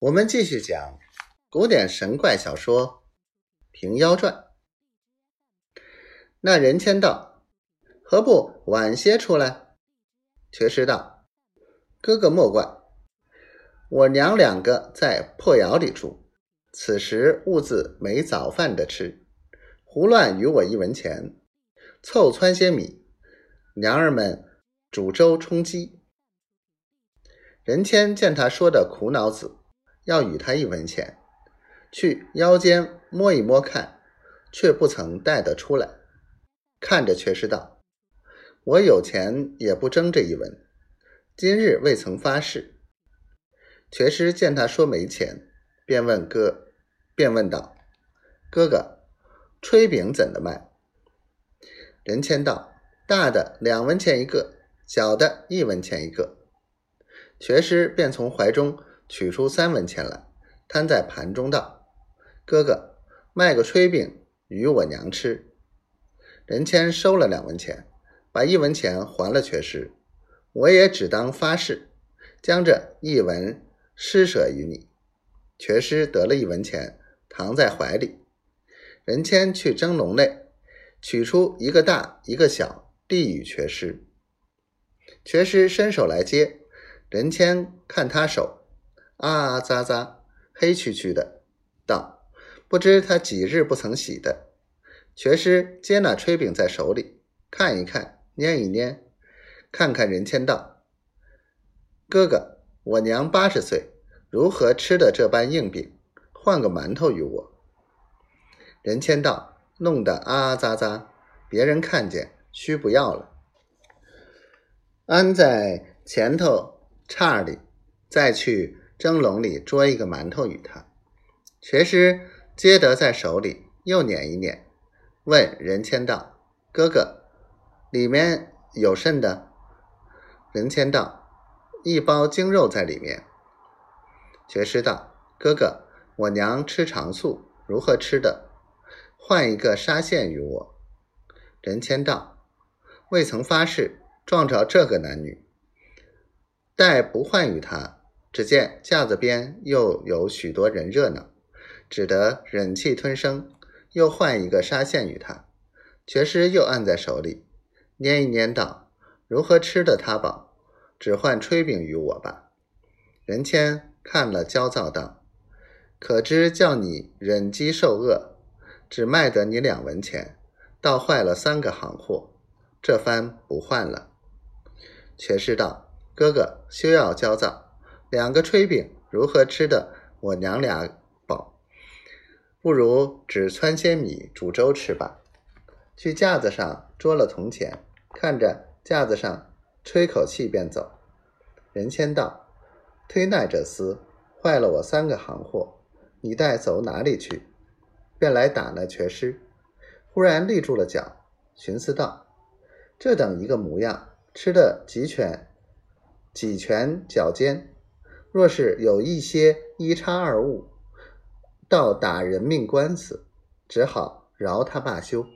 我们继续讲古典神怪小说《平妖传》。那人谦道：“何不晚些出来？”瘸师道：“哥哥莫怪，我娘两个在破窑里住，此时兀自没早饭的吃，胡乱与我一文钱，凑汆些米，娘儿们煮粥充饥。”人谦见他说的苦恼子。要与他一文钱，去腰间摸一摸看，却不曾带得出来。看着却是道：“我有钱也不争这一文，今日未曾发誓。”瘸师见他说没钱，便问哥，便问道：“哥哥，炊饼怎的卖？”人谦道：“大的两文钱一个，小的一文钱一个。”瘸师便从怀中。取出三文钱来，摊在盘中道：“哥哥，卖个炊饼与我娘吃。”任谦收了两文钱，把一文钱还了瘸师。我也只当发誓，将这一文施舍于你。瘸师得了一文钱，藏在怀里。任谦去蒸笼内，取出一个大一个小，递与瘸师。瘸师伸手来接，任谦看他手。啊喳喳，黑黢黢的，道：“不知他几日不曾洗的。”全师接那炊饼在手里，看一看，捏一捏，看看人谦道：“哥哥，我娘八十岁，如何吃的这般硬饼？换个馒头与我。”人谦道：“弄得啊喳喳，别人看见，须不要了。安在前头叉里，再去。”蒸笼里捉一个馒头与他，瘸师接得在手里，又捻一捻，问任谦道：“哥哥，里面有甚的？”任谦道：“一包精肉在里面。”瘸师道：“哥哥，我娘吃长素，如何吃的？换一个沙县与我。”任谦道：“未曾发誓，撞着这个男女，待不换与他。”只见架子边又有许多人热闹，只得忍气吞声，又换一个纱线与他。瘸师又按在手里，拈一拈道：“如何吃得他饱？只换炊饼与我吧。”任谦看了，焦躁道：“可知叫你忍饥受饿，只卖得你两文钱，倒坏了三个行货。这番不换了。”瘸师道：“哥哥休要焦躁。”两个炊饼如何吃的？我娘俩饱，不如只汆些米煮粥吃吧。去架子上捉了铜钱，看着架子上吹口气便走。人谦道：“忒奈这厮坏了我三个行货，你待走哪里去？”便来打那瘸尸。忽然立住了脚，寻思道：“这等一个模样，吃的几拳几拳脚尖。”若是有一些一差二误，到打人命官司，只好饶他罢休。